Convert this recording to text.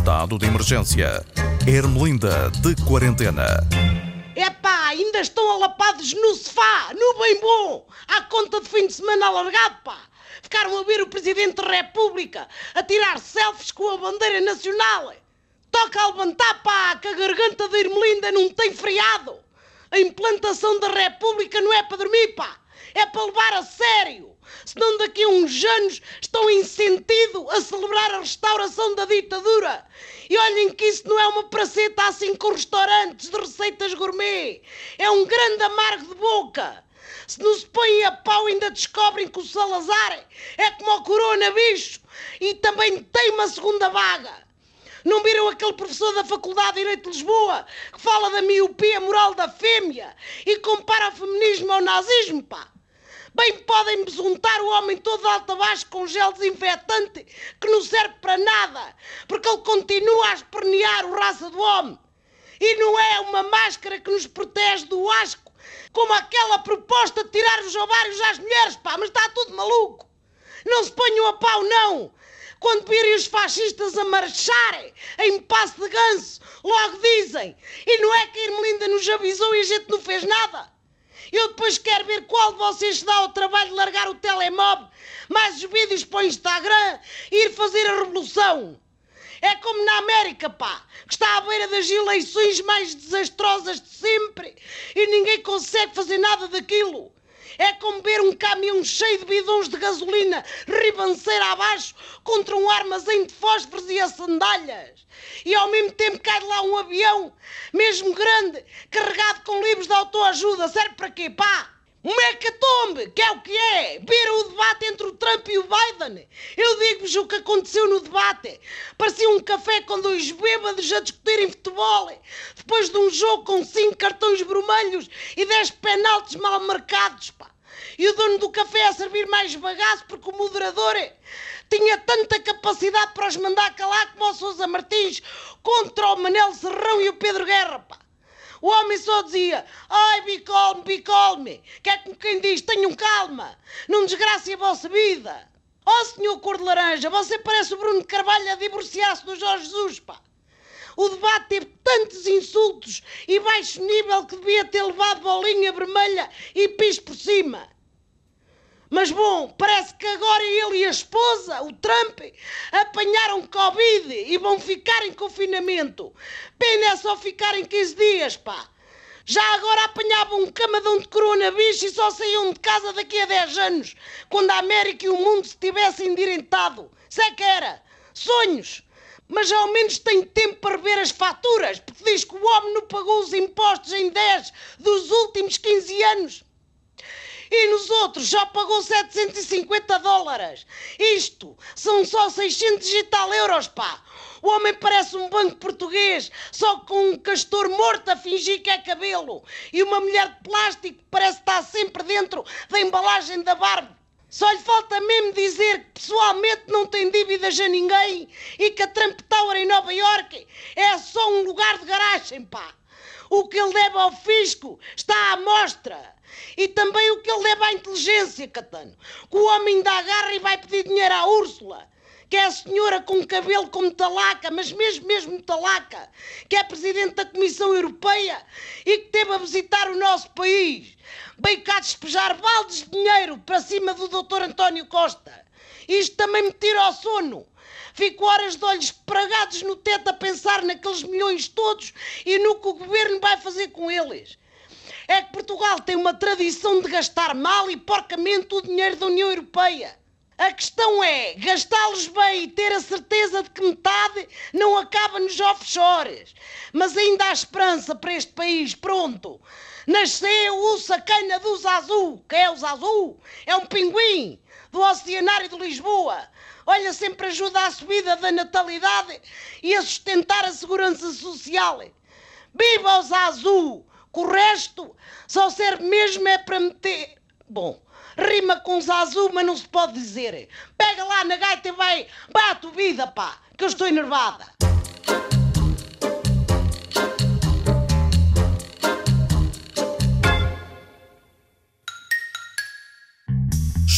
Estado de emergência. Ermelinda de quarentena. Epá, ainda estão alapados no sofá, no bem bom, à conta de fim de semana alargado, pá. Ficaram a ver o Presidente da República a tirar selfies com a bandeira nacional. Toca a levantar, pá, que a garganta da Ermelinda não tem friado. A implantação da República não é para dormir, pá. É para levar a sério. Senão daqui a uns anos estão em sentido a celebrar a restauração da ditadura. E olhem que isso não é uma praceta assim com restaurantes de receitas gourmet. É um grande amargo de boca. Se não se põem a pau ainda descobrem que o Salazar é como o Corona, bicho. E também tem uma segunda vaga. Não viram aquele professor da Faculdade de Direito de Lisboa que fala da miopia moral da fêmea e compara o feminismo ao nazismo, pá? Bem podem besuntar o homem todo de alto a baixo com gel desinfetante que não serve para nada, porque ele continua a espernear o raça do homem. E não é uma máscara que nos protege do asco, como aquela proposta de tirar os ovários às mulheres, pá, mas está tudo maluco. Não se ponham a pau, não. Quando virem os fascistas a marcharem em passo de ganso, logo dizem. E não é que a Irmelinda nos avisou e a gente não fez nada. Eu depois quero ver qual de vocês dá ao trabalho de largar o telemóvel, mais os vídeos para o Instagram e ir fazer a revolução. É como na América, pá, que está à beira das eleições mais desastrosas de sempre e ninguém consegue fazer nada daquilo. É como ver um caminhão cheio de bidões de gasolina ribanceira abaixo contra um armazém de fósforos e as sandálias. E ao mesmo tempo cai de lá um avião, mesmo grande, carregado com livros de autoajuda. Serve para quê? Pá! Um hecatombe, que é o que é. Viram o debate entre o Trump e o Biden? Eu digo-vos o que aconteceu no debate. Parecia um café com dois bêbados a discutirem futebol. Depois de um jogo com cinco cartões vermelhos e dez penaltis mal marcados, pá. E o dono do café a servir mais bagaço porque o moderador tinha tanta capacidade para os mandar calar como o Sousa Martins contra o Manel Serrão e o Pedro Guerra, pá. O homem só dizia, ai, be calm. Que é como quem diz, tenham calma, não desgrace a vossa vida. Ó oh, senhor cor de laranja, você parece o Bruno Carvalho a divorciar-se do Jorge Jesus, pá. O debate teve tantos insultos e baixo nível que devia ter levado bolinha vermelha e pis por cima. Mas bom, parece que agora ele e a esposa, o Trump, apanharam Covid e vão ficar em confinamento. Pena é só ficarem 15 dias, pá. Já agora apanhavam um camadão de coronavírus e só saíam de casa daqui a 10 anos, quando a América e o mundo se tivessem endireitado. Isso é que era. Sonhos. Mas ao menos tem tempo para rever as faturas, porque diz que o homem não pagou os impostos em 10 dos últimos 15 anos e nos outros já pagou 750 dólares. Isto são só 600 e tal euros, pá. O homem parece um banco português, só com um castor morto a fingir que é cabelo. E uma mulher de plástico que parece estar sempre dentro da embalagem da barba. Só lhe falta mesmo dizer que pessoalmente não tem dívidas a ninguém e que a Trump Tower em Nova York é só um lugar de garagem, pá. O que ele deve ao fisco está à mostra. E também o que ele leva à inteligência, Catano. Que o homem dá garra e vai pedir dinheiro à Úrsula. Que é a senhora com cabelo como talaca, mas mesmo mesmo talaca. Que é presidente da Comissão Europeia e que teve a visitar o nosso país. Veio cá despejar baldes de dinheiro para cima do doutor António Costa. Isto também me tira ao sono. Fico horas de olhos pregados no teto a pensar naqueles milhões todos e no que o governo vai fazer com eles é que Portugal tem uma tradição de gastar mal e porcamente o dinheiro da União Europeia. A questão é gastá-los bem e ter a certeza de que metade não acaba nos offshores. Mas ainda há esperança para este país. Pronto. Nasceu o sacana do Zazu. Que é o Zazu? É um pinguim do Oceanário de Lisboa. Olha, sempre ajuda à subida da natalidade e a sustentar a segurança social. Viva o Zazu! que o resto só serve mesmo é para meter. Bom, rima com Zazu, mas não se pode dizer. Pega lá na gaita e vai, bate vida, pá, que eu estou enervada.